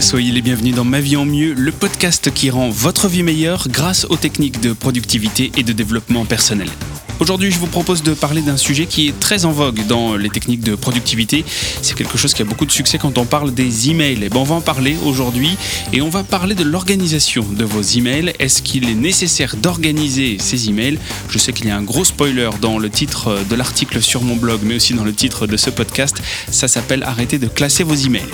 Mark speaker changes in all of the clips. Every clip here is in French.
Speaker 1: soyez les bienvenus dans Ma vie en mieux, le podcast qui rend votre vie meilleure grâce aux techniques de productivité et de développement personnel. Aujourd'hui, je vous propose de parler d'un sujet qui est très en vogue dans les techniques de productivité. C'est quelque chose qui a beaucoup de succès quand on parle des emails. Et ben, on va en parler aujourd'hui et on va parler de l'organisation de vos emails. Est-ce qu'il est nécessaire d'organiser ces emails? Je sais qu'il y a un gros spoiler dans le titre de l'article sur mon blog, mais aussi dans le titre de ce podcast. Ça s'appelle Arrêtez de classer vos emails.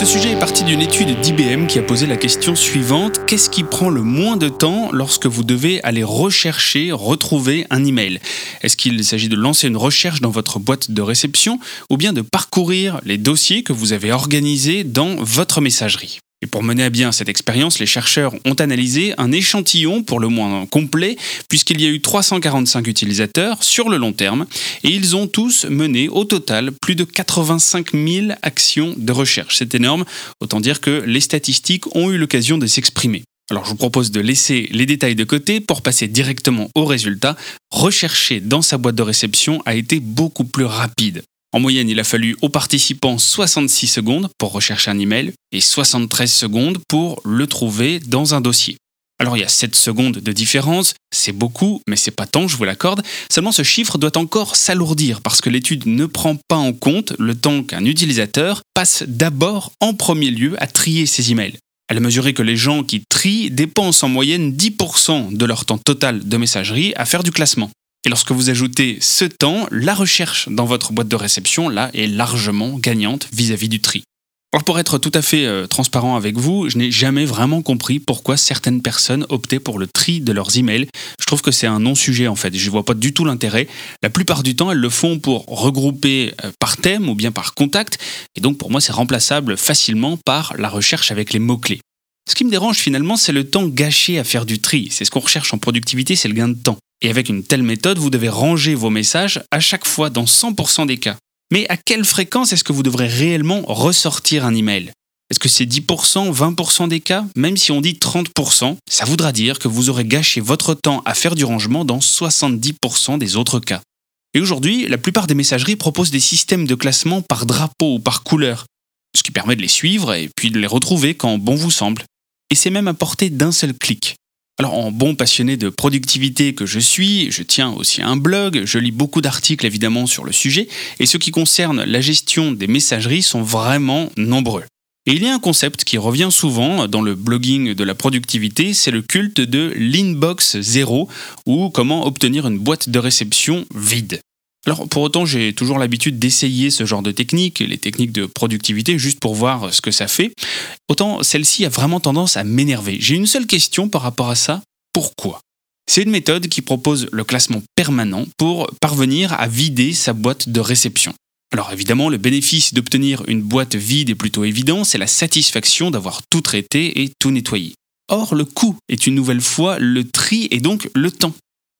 Speaker 1: Ce sujet est parti d'une étude d'IBM qui a posé la question suivante. Qu'est-ce qui prend le moins de temps lorsque vous devez aller rechercher, retrouver un email? Est-ce qu'il s'agit de lancer une recherche dans votre boîte de réception ou bien de parcourir les dossiers que vous avez organisés dans votre messagerie? Et pour mener à bien cette expérience, les chercheurs ont analysé un échantillon pour le moins complet, puisqu'il y a eu 345 utilisateurs sur le long terme, et ils ont tous mené au total plus de 85 000 actions de recherche. C'est énorme, autant dire que les statistiques ont eu l'occasion de s'exprimer. Alors je vous propose de laisser les détails de côté pour passer directement au résultat. Rechercher dans sa boîte de réception a été beaucoup plus rapide. En moyenne, il a fallu aux participants 66 secondes pour rechercher un email et 73 secondes pour le trouver dans un dossier. Alors il y a 7 secondes de différence, c'est beaucoup, mais c'est pas tant, je vous l'accorde. Seulement ce chiffre doit encore s'alourdir parce que l'étude ne prend pas en compte le temps qu'un utilisateur passe d'abord en premier lieu à trier ses emails. Elle a mesuré que les gens qui trient dépensent en moyenne 10% de leur temps total de messagerie à faire du classement. Et lorsque vous ajoutez ce temps, la recherche dans votre boîte de réception, là, est largement gagnante vis-à-vis du tri. Alors pour être tout à fait euh, transparent avec vous, je n'ai jamais vraiment compris pourquoi certaines personnes optaient pour le tri de leurs emails. Je trouve que c'est un non-sujet en fait, je ne vois pas du tout l'intérêt. La plupart du temps, elles le font pour regrouper euh, par thème ou bien par contact, et donc pour moi c'est remplaçable facilement par la recherche avec les mots-clés. Ce qui me dérange finalement, c'est le temps gâché à faire du tri. C'est ce qu'on recherche en productivité, c'est le gain de temps. Et avec une telle méthode, vous devez ranger vos messages à chaque fois dans 100% des cas. Mais à quelle fréquence est-ce que vous devrez réellement ressortir un email? Est-ce que c'est 10%, 20% des cas? Même si on dit 30%, ça voudra dire que vous aurez gâché votre temps à faire du rangement dans 70% des autres cas. Et aujourd'hui, la plupart des messageries proposent des systèmes de classement par drapeau ou par couleur, ce qui permet de les suivre et puis de les retrouver quand bon vous semble. Et c'est même à portée d'un seul clic. Alors en bon passionné de productivité que je suis, je tiens aussi un blog, je lis beaucoup d'articles évidemment sur le sujet, et ce qui concerne la gestion des messageries sont vraiment nombreux. Et il y a un concept qui revient souvent dans le blogging de la productivité, c'est le culte de l'inbox zéro, ou comment obtenir une boîte de réception vide. Alors pour autant, j'ai toujours l'habitude d'essayer ce genre de techniques, les techniques de productivité, juste pour voir ce que ça fait. Autant celle-ci a vraiment tendance à m'énerver. J'ai une seule question par rapport à ça. Pourquoi? C'est une méthode qui propose le classement permanent pour parvenir à vider sa boîte de réception. Alors évidemment, le bénéfice d'obtenir une boîte vide est plutôt évident, c'est la satisfaction d'avoir tout traité et tout nettoyé. Or, le coût est une nouvelle fois le tri et donc le temps.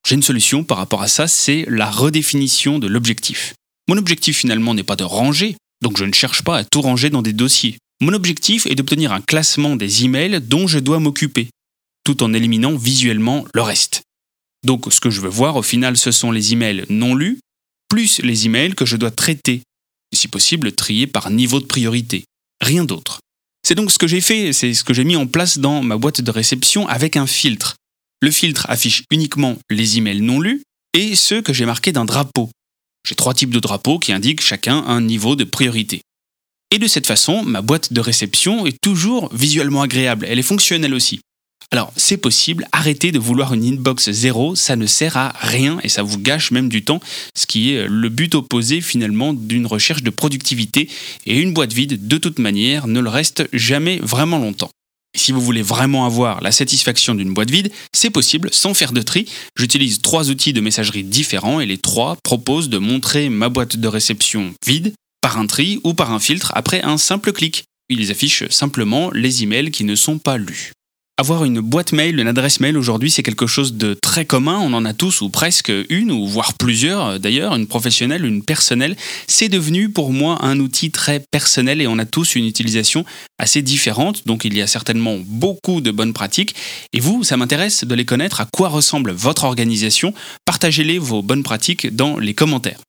Speaker 1: J'ai une solution par rapport à ça, c'est la redéfinition de l'objectif. Mon objectif finalement n'est pas de ranger, donc je ne cherche pas à tout ranger dans des dossiers. Mon objectif est d'obtenir un classement des emails dont je dois m'occuper, tout en éliminant visuellement le reste. Donc ce que je veux voir au final, ce sont les emails non lus, plus les emails que je dois traiter, si possible trier par niveau de priorité. Rien d'autre. C'est donc ce que j'ai fait, c'est ce que j'ai mis en place dans ma boîte de réception avec un filtre. Le filtre affiche uniquement les emails non lus et ceux que j'ai marqués d'un drapeau. J'ai trois types de drapeaux qui indiquent chacun un niveau de priorité. Et de cette façon, ma boîte de réception est toujours visuellement agréable, elle est fonctionnelle aussi. Alors, c'est possible, arrêtez de vouloir une inbox zéro, ça ne sert à rien et ça vous gâche même du temps, ce qui est le but opposé finalement d'une recherche de productivité. Et une boîte vide, de toute manière, ne le reste jamais vraiment longtemps. Si vous voulez vraiment avoir la satisfaction d'une boîte vide, c'est possible sans faire de tri. J'utilise trois outils de messagerie différents et les trois proposent de montrer ma boîte de réception vide par un tri ou par un filtre après un simple clic. Ils affichent simplement les emails qui ne sont pas lus. Avoir une boîte mail, une adresse mail aujourd'hui, c'est quelque chose de très commun. On en a tous ou presque une ou voire plusieurs d'ailleurs, une professionnelle, une personnelle. C'est devenu pour moi un outil très personnel et on a tous une utilisation assez différente. Donc il y a certainement beaucoup de bonnes pratiques. Et vous, ça m'intéresse de les connaître. À quoi ressemble votre organisation? Partagez-les vos bonnes pratiques dans les commentaires.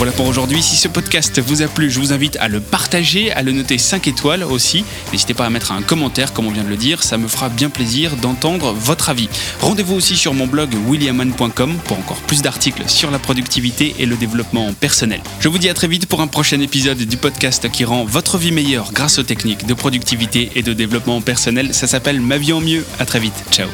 Speaker 1: Voilà pour aujourd'hui. Si ce podcast vous a plu, je vous invite à le partager, à le noter 5 étoiles aussi. N'hésitez pas à mettre un commentaire, comme on vient de le dire. Ça me fera bien plaisir d'entendre votre avis. Rendez-vous aussi sur mon blog williaman.com pour encore plus d'articles sur la productivité et le développement personnel. Je vous dis à très vite pour un prochain épisode du podcast qui rend votre vie meilleure grâce aux techniques de productivité et de développement personnel. Ça s'appelle Ma vie en mieux. À très vite. Ciao.